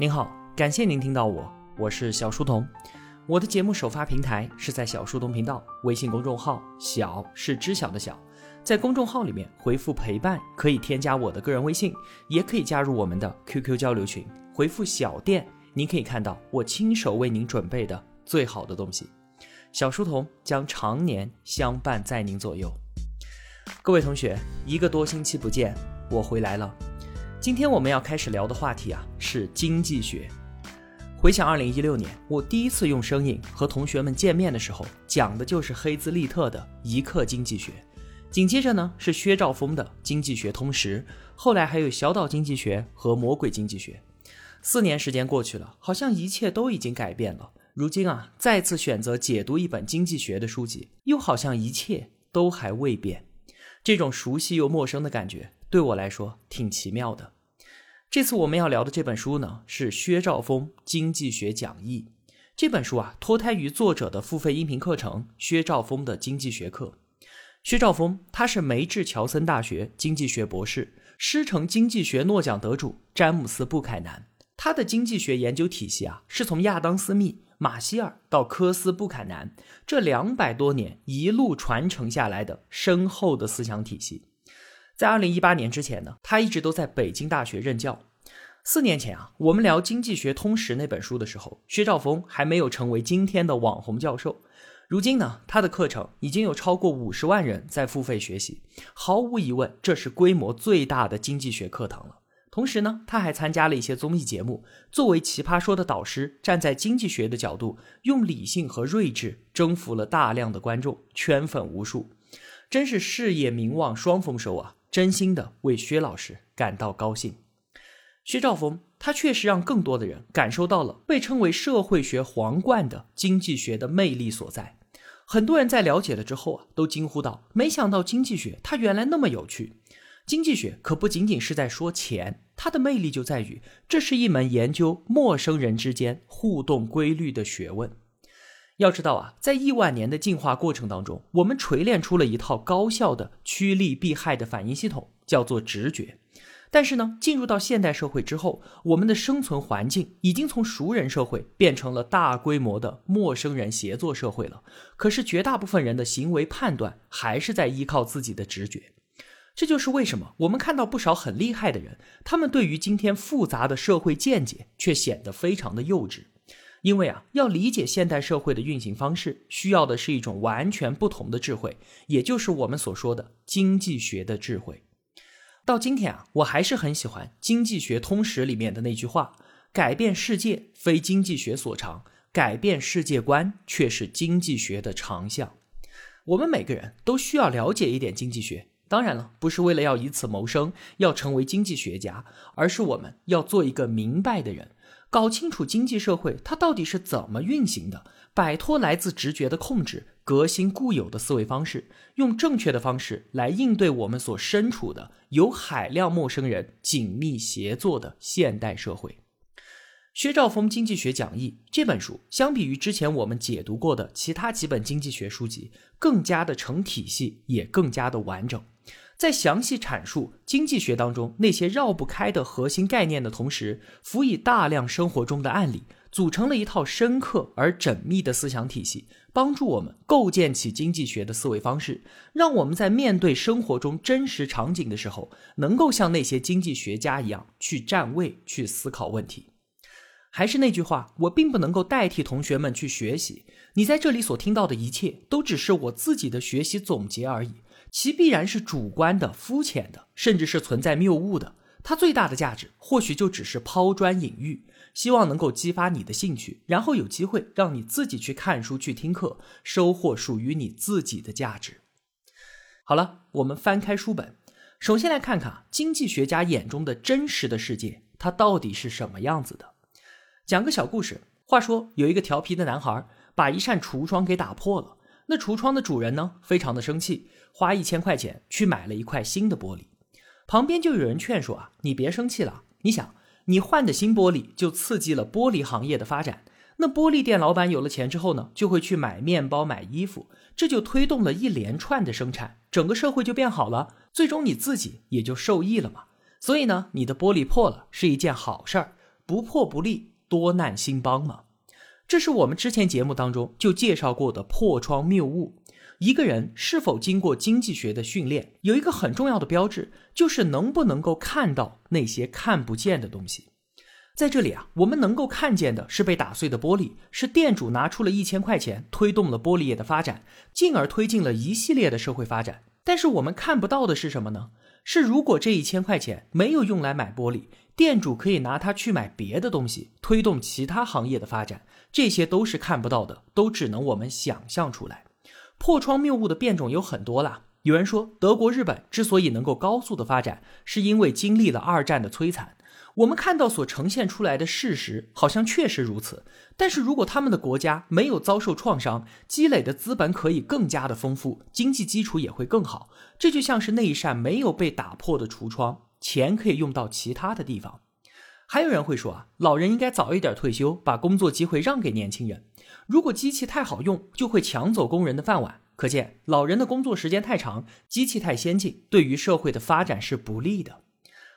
您好，感谢您听到我，我是小书童。我的节目首发平台是在小书童频道微信公众号，小是知晓的小，在公众号里面回复陪伴可以添加我的个人微信，也可以加入我们的 QQ 交流群。回复小店，您可以看到我亲手为您准备的最好的东西。小书童将常年相伴在您左右。各位同学，一个多星期不见，我回来了。今天我们要开始聊的话题啊，是经济学。回想二零一六年，我第一次用声音和同学们见面的时候，讲的就是黑兹利特的一课经济学。紧接着呢，是薛兆丰的《经济学通识》，后来还有小岛经济学和魔鬼经济学。四年时间过去了，好像一切都已经改变了。如今啊，再次选择解读一本经济学的书籍，又好像一切都还未变。这种熟悉又陌生的感觉。对我来说挺奇妙的。这次我们要聊的这本书呢，是薛兆丰经济学讲义。这本书啊，脱胎于作者的付费音频课程《薛兆丰的经济学课》。薛兆丰他是梅治乔森大学经济学博士，师承经济学诺奖得主詹姆斯布凯南。他的经济学研究体系啊，是从亚当斯密、马歇尔到科斯布凯南这两百多年一路传承下来的深厚的思想体系。在二零一八年之前呢，他一直都在北京大学任教。四年前啊，我们聊《经济学通识》那本书的时候，薛兆丰还没有成为今天的网红教授。如今呢，他的课程已经有超过五十万人在付费学习，毫无疑问，这是规模最大的经济学课堂了。同时呢，他还参加了一些综艺节目，作为《奇葩说》的导师，站在经济学的角度，用理性和睿智征服了大量的观众，圈粉无数，真是事业名望双丰收啊！真心的为薛老师感到高兴。薛兆丰，他确实让更多的人感受到了被称为社会学皇冠的经济学的魅力所在。很多人在了解了之后啊，都惊呼道：“没想到经济学它原来那么有趣！经济学可不仅仅是在说钱，它的魅力就在于这是一门研究陌生人之间互动规律的学问。”要知道啊，在亿万年的进化过程当中，我们锤炼出了一套高效的趋利避害的反应系统，叫做直觉。但是呢，进入到现代社会之后，我们的生存环境已经从熟人社会变成了大规模的陌生人协作社会了。可是绝大部分人的行为判断还是在依靠自己的直觉。这就是为什么我们看到不少很厉害的人，他们对于今天复杂的社会见解却显得非常的幼稚。因为啊，要理解现代社会的运行方式，需要的是一种完全不同的智慧，也就是我们所说的经济学的智慧。到今天啊，我还是很喜欢《经济学通识》里面的那句话：“改变世界非经济学所长，改变世界观却是经济学的长项。”我们每个人都需要了解一点经济学，当然了，不是为了要以此谋生，要成为经济学家，而是我们要做一个明白的人。搞清楚经济社会它到底是怎么运行的，摆脱来自直觉的控制，革新固有的思维方式，用正确的方式来应对我们所身处的有海量陌生人紧密协作的现代社会。薛兆丰经济学讲义这本书，相比于之前我们解读过的其他几本经济学书籍，更加的成体系，也更加的完整。在详细阐述经济学当中那些绕不开的核心概念的同时，辅以大量生活中的案例，组成了一套深刻而缜密的思想体系，帮助我们构建起经济学的思维方式，让我们在面对生活中真实场景的时候，能够像那些经济学家一样去站位、去思考问题。还是那句话，我并不能够代替同学们去学习，你在这里所听到的一切，都只是我自己的学习总结而已。其必然是主观的、肤浅的，甚至是存在谬误的。它最大的价值，或许就只是抛砖引玉，希望能够激发你的兴趣，然后有机会让你自己去看书、去听课，收获属于你自己的价值。好了，我们翻开书本，首先来看看经济学家眼中的真实的世界，它到底是什么样子的。讲个小故事。话说，有一个调皮的男孩，把一扇橱窗给打破了。那橱窗的主人呢，非常的生气，花一千块钱去买了一块新的玻璃。旁边就有人劝说啊，你别生气了，你想，你换的新玻璃就刺激了玻璃行业的发展。那玻璃店老板有了钱之后呢，就会去买面包、买衣服，这就推动了一连串的生产，整个社会就变好了，最终你自己也就受益了嘛。所以呢，你的玻璃破了是一件好事儿，不破不立，多难兴邦嘛？这是我们之前节目当中就介绍过的破窗谬误。一个人是否经过经济学的训练，有一个很重要的标志，就是能不能够看到那些看不见的东西。在这里啊，我们能够看见的是被打碎的玻璃，是店主拿出了一千块钱推动了玻璃业的发展，进而推进了一系列的社会发展。但是我们看不到的是什么呢？是如果这一千块钱没有用来买玻璃，店主可以拿它去买别的东西，推动其他行业的发展。这些都是看不到的，都只能我们想象出来。破窗谬误的变种有很多啦。有人说，德国、日本之所以能够高速的发展，是因为经历了二战的摧残。我们看到所呈现出来的事实，好像确实如此。但是如果他们的国家没有遭受创伤，积累的资本可以更加的丰富，经济基础也会更好。这就像是那一扇没有被打破的橱窗，钱可以用到其他的地方。还有人会说啊，老人应该早一点退休，把工作机会让给年轻人。如果机器太好用，就会抢走工人的饭碗。可见老人的工作时间太长，机器太先进，对于社会的发展是不利的。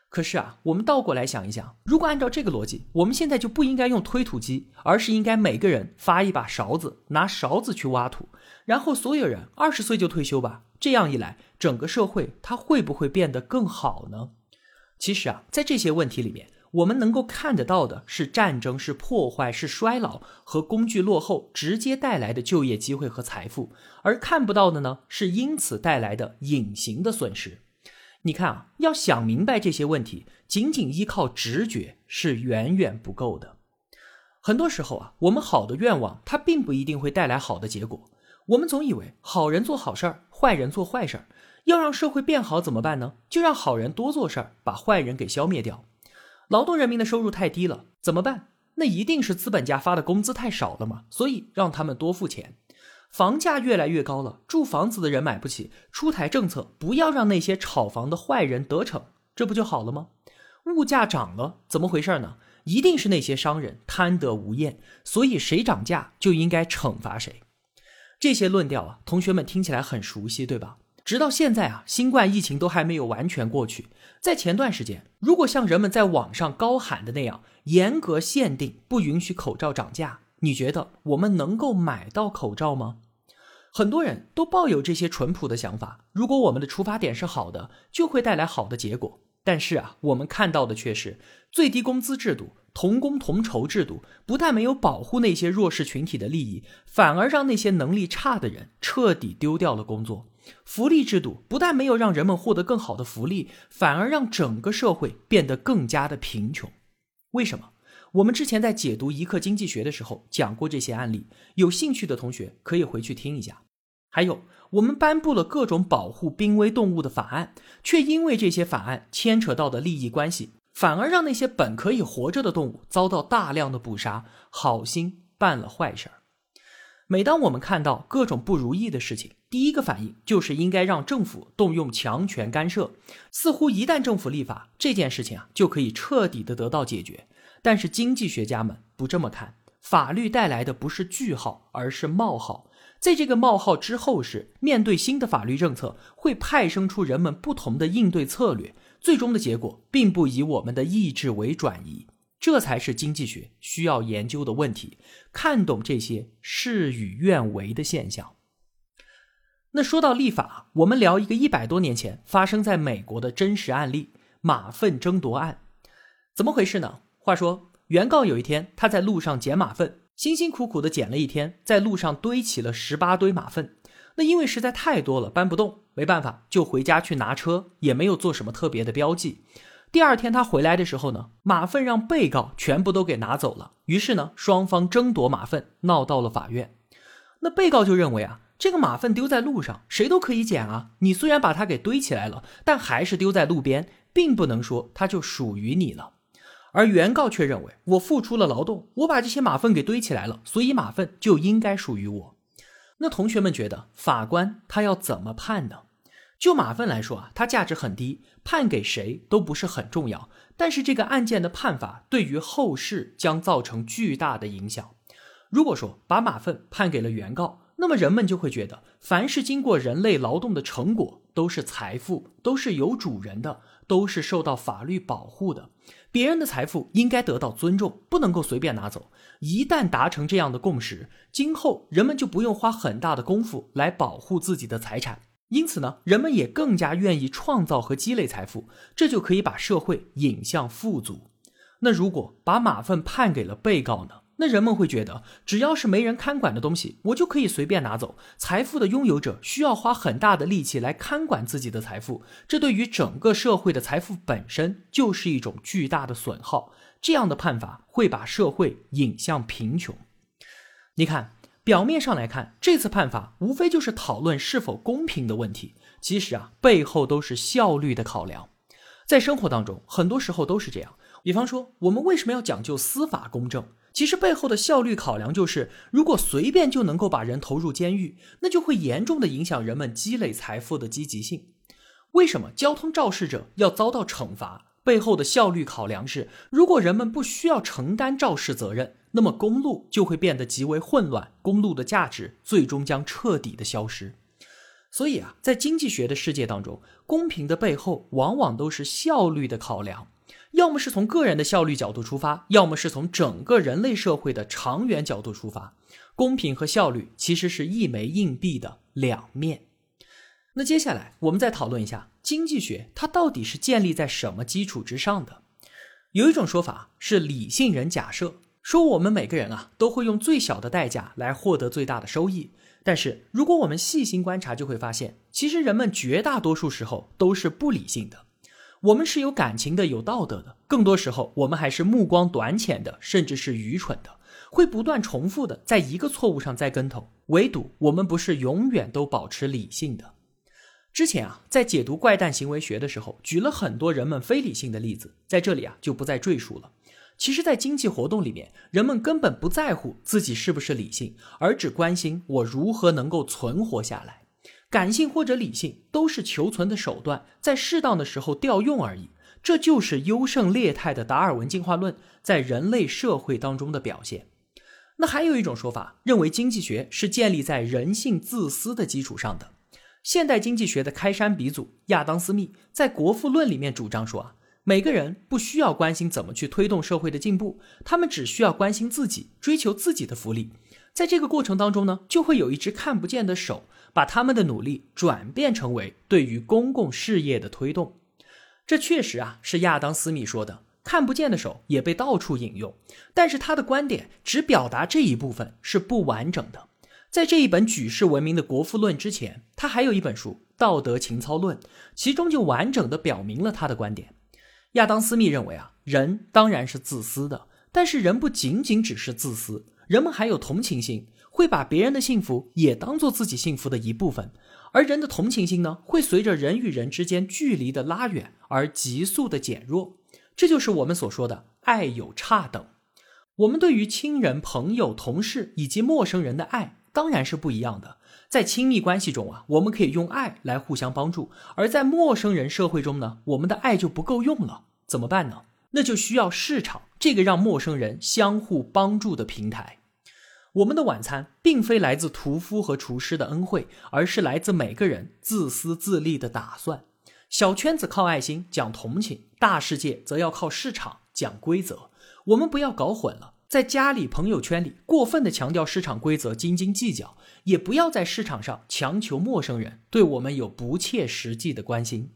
可是啊，我们倒过来想一想，如果按照这个逻辑，我们现在就不应该用推土机，而是应该每个人发一把勺子，拿勺子去挖土，然后所有人二十岁就退休吧。这样一来，整个社会它会不会变得更好呢？其实啊，在这些问题里面，我们能够看得到的是战争、是破坏、是衰老和工具落后直接带来的就业机会和财富，而看不到的呢，是因此带来的隐形的损失。你看啊，要想明白这些问题，仅仅依靠直觉是远远不够的。很多时候啊，我们好的愿望，它并不一定会带来好的结果。我们总以为好人做好事儿，坏人做坏事儿。要让社会变好怎么办呢？就让好人多做事儿，把坏人给消灭掉。劳动人民的收入太低了，怎么办？那一定是资本家发的工资太少了嘛，所以让他们多付钱。房价越来越高了，住房子的人买不起，出台政策，不要让那些炒房的坏人得逞，这不就好了吗？物价涨了，怎么回事呢？一定是那些商人贪得无厌，所以谁涨价就应该惩罚谁。这些论调啊，同学们听起来很熟悉，对吧？直到现在啊，新冠疫情都还没有完全过去。在前段时间，如果像人们在网上高喊的那样，严格限定不允许口罩涨价。你觉得我们能够买到口罩吗？很多人都抱有这些淳朴的想法。如果我们的出发点是好的，就会带来好的结果。但是啊，我们看到的却是最低工资制度、同工同酬制度，不但没有保护那些弱势群体的利益，反而让那些能力差的人彻底丢掉了工作。福利制度不但没有让人们获得更好的福利，反而让整个社会变得更加的贫穷。为什么？我们之前在解读一课经济学的时候讲过这些案例，有兴趣的同学可以回去听一下。还有，我们颁布了各种保护濒危动物的法案，却因为这些法案牵扯到的利益关系，反而让那些本可以活着的动物遭到大量的捕杀，好心办了坏事儿。每当我们看到各种不如意的事情，第一个反应就是应该让政府动用强权干涉，似乎一旦政府立法，这件事情啊就可以彻底的得到解决。但是经济学家们不这么看，法律带来的不是句号，而是冒号。在这个冒号之后，是面对新的法律政策，会派生出人们不同的应对策略。最终的结果并不以我们的意志为转移，这才是经济学需要研究的问题。看懂这些事与愿违的现象。那说到立法，我们聊一个一百多年前发生在美国的真实案例——马粪争夺案。怎么回事呢？话说，原告有一天他在路上捡马粪，辛辛苦苦的捡了一天，在路上堆起了十八堆马粪。那因为实在太多了，搬不动，没办法，就回家去拿车，也没有做什么特别的标记。第二天他回来的时候呢，马粪让被告全部都给拿走了。于是呢，双方争夺马粪，闹到了法院。那被告就认为啊，这个马粪丢在路上，谁都可以捡啊。你虽然把它给堆起来了，但还是丢在路边，并不能说它就属于你了。而原告却认为，我付出了劳动，我把这些马粪给堆起来了，所以马粪就应该属于我。那同学们觉得，法官他要怎么判呢？就马粪来说啊，它价值很低，判给谁都不是很重要。但是这个案件的判罚对于后世将造成巨大的影响。如果说把马粪判给了原告，那么人们就会觉得，凡是经过人类劳动的成果都是财富，都是有主人的，都是受到法律保护的，别人的财富应该得到尊重，不能够随便拿走。一旦达成这样的共识，今后人们就不用花很大的功夫来保护自己的财产，因此呢，人们也更加愿意创造和积累财富，这就可以把社会引向富足。那如果把马粪判给了被告呢？那人们会觉得，只要是没人看管的东西，我就可以随便拿走。财富的拥有者需要花很大的力气来看管自己的财富，这对于整个社会的财富本身就是一种巨大的损耗。这样的判法会把社会引向贫穷。你看，表面上来看，这次判法无非就是讨论是否公平的问题，其实啊，背后都是效率的考量。在生活当中，很多时候都是这样。比方说，我们为什么要讲究司法公正？其实背后的效率考量就是，如果随便就能够把人投入监狱，那就会严重的影响人们积累财富的积极性。为什么交通肇事者要遭到惩罚？背后的效率考量是，如果人们不需要承担肇事责任，那么公路就会变得极为混乱，公路的价值最终将彻底的消失。所以啊，在经济学的世界当中，公平的背后往往都是效率的考量。要么是从个人的效率角度出发，要么是从整个人类社会的长远角度出发。公平和效率其实是一枚硬币的两面。那接下来我们再讨论一下经济学，它到底是建立在什么基础之上的？有一种说法是理性人假设，说我们每个人啊都会用最小的代价来获得最大的收益。但是如果我们细心观察，就会发现，其实人们绝大多数时候都是不理性的。我们是有感情的，有道德的，更多时候我们还是目光短浅的，甚至是愚蠢的，会不断重复的在一个错误上栽跟头。唯独我们不是永远都保持理性的。之前啊，在解读怪诞行为学的时候，举了很多人们非理性的例子，在这里啊就不再赘述了。其实，在经济活动里面，人们根本不在乎自己是不是理性，而只关心我如何能够存活下来。感性或者理性都是求存的手段，在适当的时候调用而已。这就是优胜劣汰的达尔文进化论在人类社会当中的表现。那还有一种说法，认为经济学是建立在人性自私的基础上的。现代经济学的开山鼻祖亚当·斯密在《国富论》里面主张说啊，每个人不需要关心怎么去推动社会的进步，他们只需要关心自己，追求自己的福利。在这个过程当中呢，就会有一只看不见的手。把他们的努力转变成为对于公共事业的推动，这确实啊是亚当·斯密说的。看不见的手也被到处引用，但是他的观点只表达这一部分是不完整的。在这一本举世闻名的《国富论》之前，他还有一本书《道德情操论》，其中就完整的表明了他的观点。亚当·斯密认为啊，人当然是自私的，但是人不仅仅只是自私，人们还有同情心。会把别人的幸福也当做自己幸福的一部分，而人的同情心呢，会随着人与人之间距离的拉远而急速的减弱。这就是我们所说的爱有差等。我们对于亲人、朋友、同事以及陌生人的爱当然是不一样的。在亲密关系中啊，我们可以用爱来互相帮助；而在陌生人社会中呢，我们的爱就不够用了。怎么办呢？那就需要市场这个让陌生人相互帮助的平台。我们的晚餐并非来自屠夫和厨师的恩惠，而是来自每个人自私自利的打算。小圈子靠爱心讲同情，大世界则要靠市场讲规则。我们不要搞混了，在家里、朋友圈里过分的强调市场规则，斤斤计较；也不要在市场上强求陌生人对我们有不切实际的关心。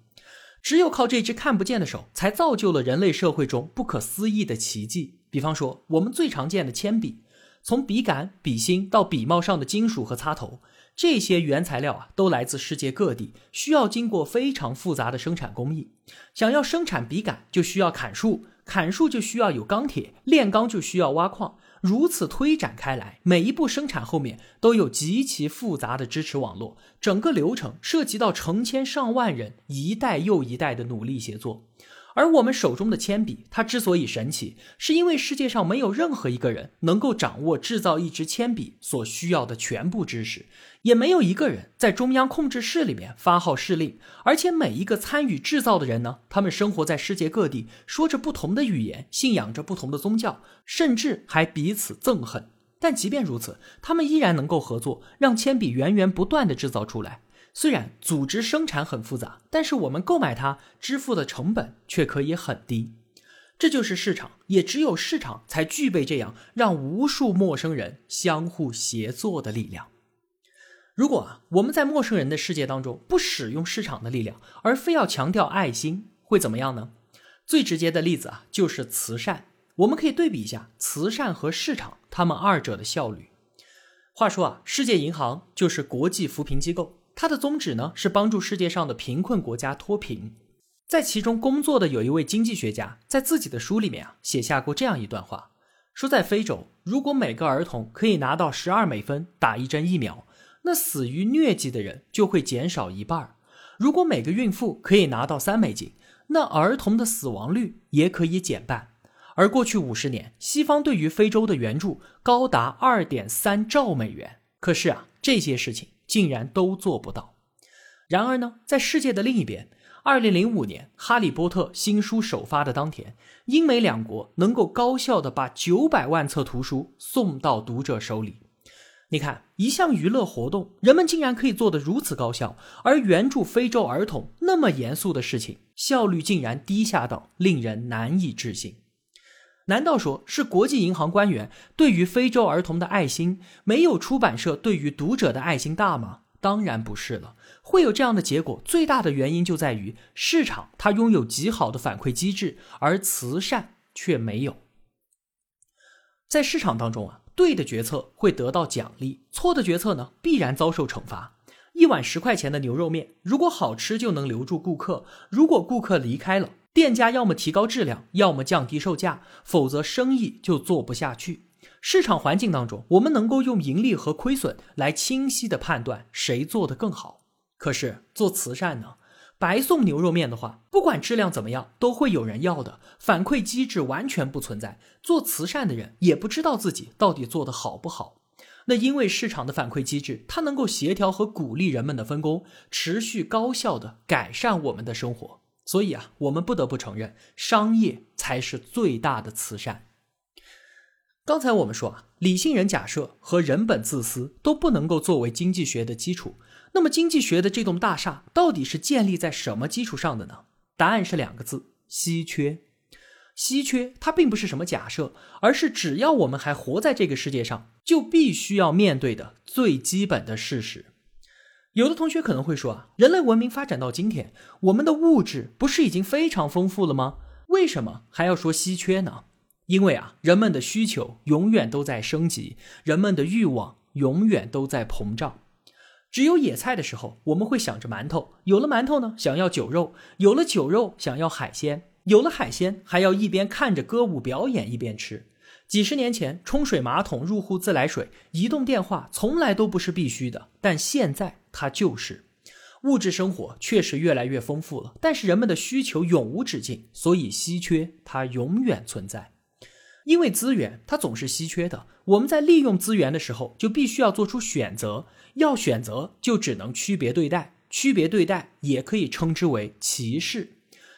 只有靠这只看不见的手，才造就了人类社会中不可思议的奇迹。比方说，我们最常见的铅笔。从笔杆、笔芯到笔帽上的金属和插头，这些原材料啊，都来自世界各地，需要经过非常复杂的生产工艺。想要生产笔杆，就需要砍树，砍树就需要有钢铁，炼钢就需要挖矿。如此推展开来，每一步生产后面都有极其复杂的支持网络，整个流程涉及到成千上万人一代又一代的努力协作。而我们手中的铅笔，它之所以神奇，是因为世界上没有任何一个人能够掌握制造一支铅笔所需要的全部知识，也没有一个人在中央控制室里面发号施令。而且每一个参与制造的人呢，他们生活在世界各地，说着不同的语言，信仰着不同的宗教，甚至还彼此憎恨。但即便如此，他们依然能够合作，让铅笔源源不断的制造出来。虽然组织生产很复杂，但是我们购买它支付的成本却可以很低。这就是市场，也只有市场才具备这样让无数陌生人相互协作的力量。如果啊，我们在陌生人的世界当中不使用市场的力量，而非要强调爱心，会怎么样呢？最直接的例子啊，就是慈善。我们可以对比一下慈善和市场，他们二者的效率。话说啊，世界银行就是国际扶贫机构。它的宗旨呢是帮助世界上的贫困国家脱贫，在其中工作的有一位经济学家，在自己的书里面啊写下过这样一段话，说在非洲，如果每个儿童可以拿到十二美分打一针疫苗，那死于疟疾的人就会减少一半；如果每个孕妇可以拿到三美金，那儿童的死亡率也可以减半。而过去五十年，西方对于非洲的援助高达二点三兆美元。可是啊，这些事情。竟然都做不到。然而呢，在世界的另一边，二零零五年《哈利波特》新书首发的当天，英美两国能够高效的把九百万册图书送到读者手里。你看，一项娱乐活动，人们竟然可以做得如此高效，而援助非洲儿童那么严肃的事情，效率竟然低下到令人难以置信。难道说是国际银行官员对于非洲儿童的爱心没有出版社对于读者的爱心大吗？当然不是了。会有这样的结果，最大的原因就在于市场它拥有极好的反馈机制，而慈善却没有。在市场当中啊，对的决策会得到奖励，错的决策呢必然遭受惩罚。一碗十块钱的牛肉面，如果好吃就能留住顾客，如果顾客离开了。店家要么提高质量，要么降低售价，否则生意就做不下去。市场环境当中，我们能够用盈利和亏损来清晰的判断谁做得更好。可是做慈善呢？白送牛肉面的话，不管质量怎么样，都会有人要的。反馈机制完全不存在，做慈善的人也不知道自己到底做得好不好。那因为市场的反馈机制，它能够协调和鼓励人们的分工，持续高效的改善我们的生活。所以啊，我们不得不承认，商业才是最大的慈善。刚才我们说啊，理性人假设和人本自私都不能够作为经济学的基础。那么，经济学的这栋大厦到底是建立在什么基础上的呢？答案是两个字：稀缺。稀缺它并不是什么假设，而是只要我们还活在这个世界上，就必须要面对的最基本的事实。有的同学可能会说啊，人类文明发展到今天，我们的物质不是已经非常丰富了吗？为什么还要说稀缺呢？因为啊，人们的需求永远都在升级，人们的欲望永远都在膨胀。只有野菜的时候，我们会想着馒头；有了馒头呢，想要酒肉；有了酒肉，想要海鲜；有了海鲜，还要一边看着歌舞表演一边吃。几十年前，冲水马桶、入户自来水、移动电话从来都不是必须的，但现在它就是。物质生活确实越来越丰富了，但是人们的需求永无止境，所以稀缺它永远存在。因为资源它总是稀缺的，我们在利用资源的时候就必须要做出选择，要选择就只能区别对待，区别对待也可以称之为歧视。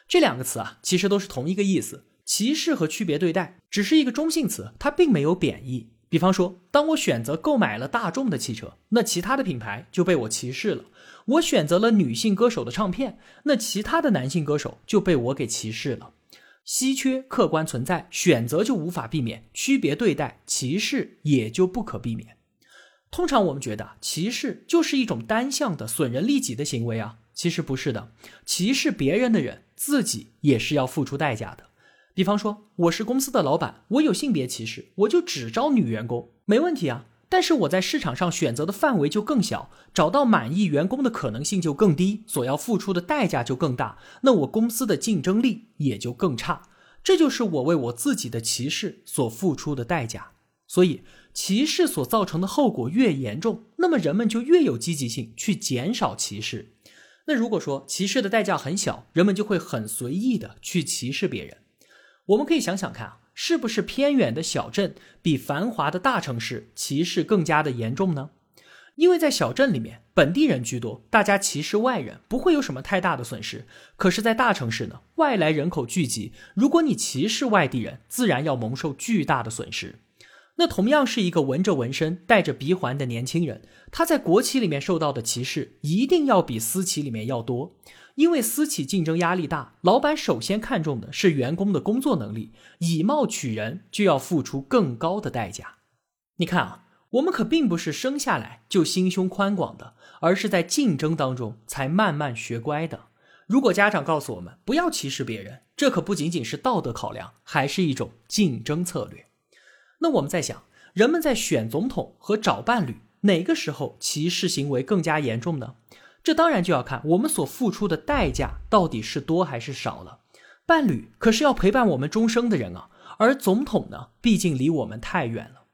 这两个词啊，其实都是同一个意思。歧视和区别对待只是一个中性词，它并没有贬义。比方说，当我选择购买了大众的汽车，那其他的品牌就被我歧视了；我选择了女性歌手的唱片，那其他的男性歌手就被我给歧视了。稀缺客观存在，选择就无法避免；区别对待，歧视也就不可避免。通常我们觉得歧视就是一种单向的损人利己的行为啊，其实不是的。歧视别人的人，自己也是要付出代价的。比方说，我是公司的老板，我有性别歧视，我就只招女员工，没问题啊。但是我在市场上选择的范围就更小，找到满意员工的可能性就更低，所要付出的代价就更大，那我公司的竞争力也就更差。这就是我为我自己的歧视所付出的代价。所以，歧视所造成的后果越严重，那么人们就越有积极性去减少歧视。那如果说歧视的代价很小，人们就会很随意的去歧视别人。我们可以想想看啊，是不是偏远的小镇比繁华的大城市歧视更加的严重呢？因为在小镇里面，本地人居多，大家歧视外人不会有什么太大的损失。可是，在大城市呢，外来人口聚集，如果你歧视外地人，自然要蒙受巨大的损失。那同样是一个纹着纹身、戴着鼻环的年轻人，他在国企里面受到的歧视一定要比私企里面要多，因为私企竞争压力大，老板首先看重的是员工的工作能力，以貌取人就要付出更高的代价。你看啊，我们可并不是生下来就心胸宽广的，而是在竞争当中才慢慢学乖的。如果家长告诉我们不要歧视别人，这可不仅仅是道德考量，还是一种竞争策略。那我们在想，人们在选总统和找伴侣，哪个时候歧视行为更加严重呢？这当然就要看我们所付出的代价到底是多还是少了。伴侣可是要陪伴我们终生的人啊，而总统呢，毕竟离我们太远了。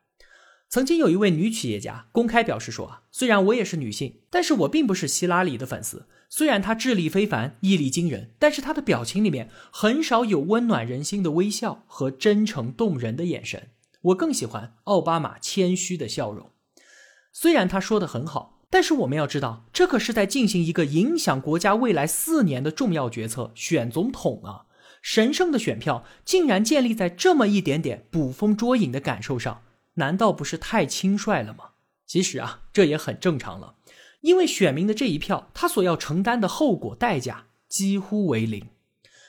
曾经有一位女企业家公开表示说啊，虽然我也是女性，但是我并不是希拉里的粉丝。虽然她智力非凡、毅力惊人，但是她的表情里面很少有温暖人心的微笑和真诚动人的眼神。我更喜欢奥巴马谦虚的笑容。虽然他说的很好，但是我们要知道，这可是在进行一个影响国家未来四年的重要决策——选总统啊！神圣的选票竟然建立在这么一点点捕风捉影的感受上，难道不是太轻率了吗？其实啊，这也很正常了，因为选民的这一票，他所要承担的后果代价几乎为零。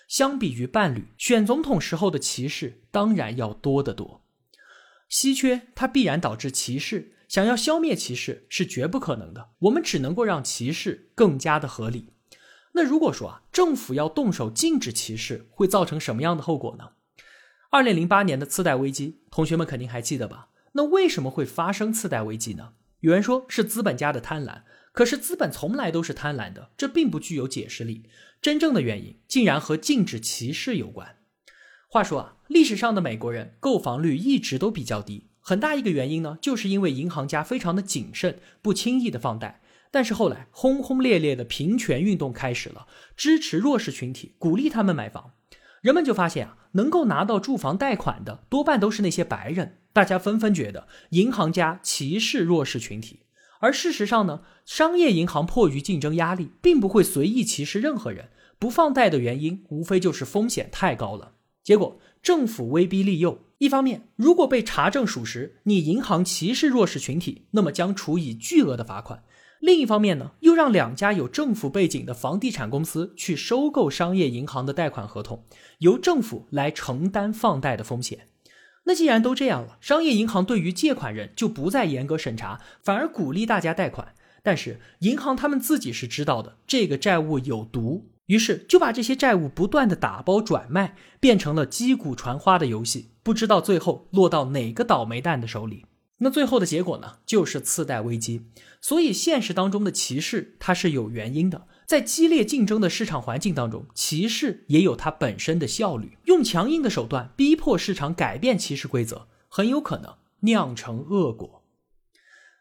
相比于伴侣选总统时候的歧视，当然要多得多。稀缺，它必然导致歧视。想要消灭歧视是绝不可能的。我们只能够让歧视更加的合理。那如果说啊，政府要动手禁止歧视，会造成什么样的后果呢？二零零八年的次贷危机，同学们肯定还记得吧？那为什么会发生次贷危机呢？有人说是资本家的贪婪，可是资本从来都是贪婪的，这并不具有解释力。真正的原因竟然和禁止歧视有关。话说啊，历史上的美国人购房率一直都比较低，很大一个原因呢，就是因为银行家非常的谨慎，不轻易的放贷。但是后来轰轰烈烈的平权运动开始了，支持弱势群体，鼓励他们买房，人们就发现啊，能够拿到住房贷款的多半都是那些白人，大家纷纷觉得银行家歧视弱势群体。而事实上呢，商业银行迫于竞争压力，并不会随意歧视任何人，不放贷的原因无非就是风险太高了。结果，政府威逼利诱。一方面，如果被查证属实，你银行歧视弱势群体，那么将处以巨额的罚款；另一方面呢，又让两家有政府背景的房地产公司去收购商业银行的贷款合同，由政府来承担放贷的风险。那既然都这样了，商业银行对于借款人就不再严格审查，反而鼓励大家贷款。但是，银行他们自己是知道的，这个债务有毒。于是就把这些债务不断的打包转卖，变成了击鼓传花的游戏，不知道最后落到哪个倒霉蛋的手里。那最后的结果呢，就是次贷危机。所以现实当中的歧视它是有原因的，在激烈竞争的市场环境当中，歧视也有它本身的效率。用强硬的手段逼迫市场改变歧视规则，很有可能酿成恶果。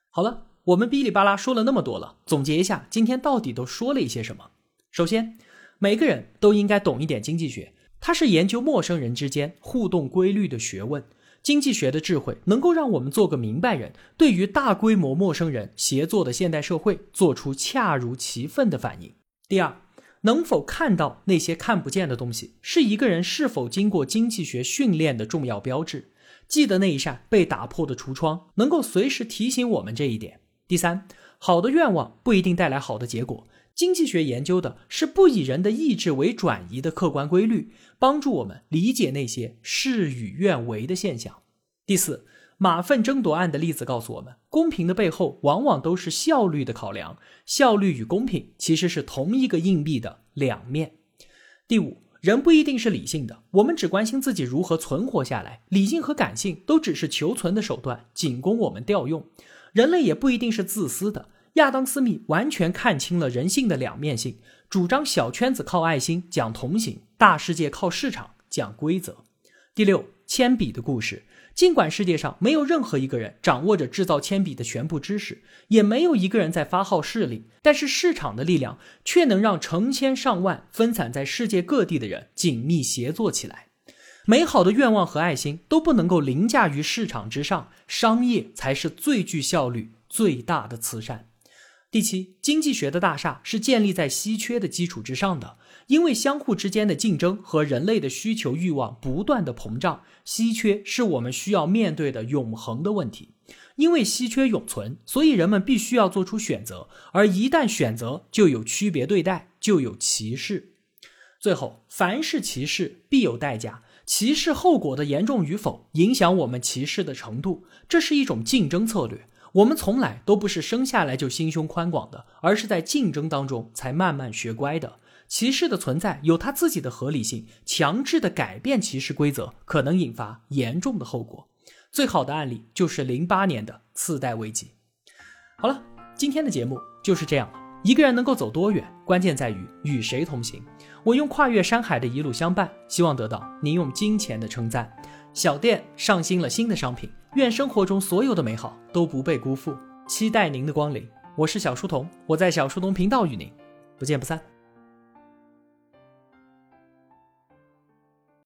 好了，我们哔哩吧啦说了那么多了，总结一下，今天到底都说了一些什么？首先。每个人都应该懂一点经济学，它是研究陌生人之间互动规律的学问。经济学的智慧能够让我们做个明白人，对于大规模陌生人协作的现代社会做出恰如其分的反应。第二，能否看到那些看不见的东西，是一个人是否经过经济学训练的重要标志。记得那一扇被打破的橱窗，能够随时提醒我们这一点。第三，好的愿望不一定带来好的结果。经济学研究的是不以人的意志为转移的客观规律，帮助我们理解那些事与愿违的现象。第四，马粪争夺案的例子告诉我们，公平的背后往往都是效率的考量，效率与公平其实是同一个硬币的两面。第五，人不一定是理性的，我们只关心自己如何存活下来，理性和感性都只是求存的手段，仅供我们调用。人类也不一定是自私的。亚当·斯密完全看清了人性的两面性，主张小圈子靠爱心讲同情，大世界靠市场讲规则。第六，铅笔的故事。尽管世界上没有任何一个人掌握着制造铅笔的全部知识，也没有一个人在发号施令，但是市场的力量却能让成千上万分散在世界各地的人紧密协作起来。美好的愿望和爱心都不能够凌驾于市场之上，商业才是最具效率、最大的慈善。第七，经济学的大厦是建立在稀缺的基础之上的。因为相互之间的竞争和人类的需求欲望不断的膨胀，稀缺是我们需要面对的永恒的问题。因为稀缺永存，所以人们必须要做出选择，而一旦选择，就有区别对待，就有歧视。最后，凡是歧视必有代价，歧视后果的严重与否，影响我们歧视的程度。这是一种竞争策略。我们从来都不是生下来就心胸宽广的，而是在竞争当中才慢慢学乖的。歧视的存在有它自己的合理性，强制的改变歧视规则可能引发严重的后果。最好的案例就是零八年的次贷危机。好了，今天的节目就是这样了。一个人能够走多远，关键在于与谁同行。我用跨越山海的一路相伴，希望得到您用金钱的称赞。小店上新了新的商品，愿生活中所有的美好都不被辜负。期待您的光临。我是小书童，我在小书童频道与您不见不散。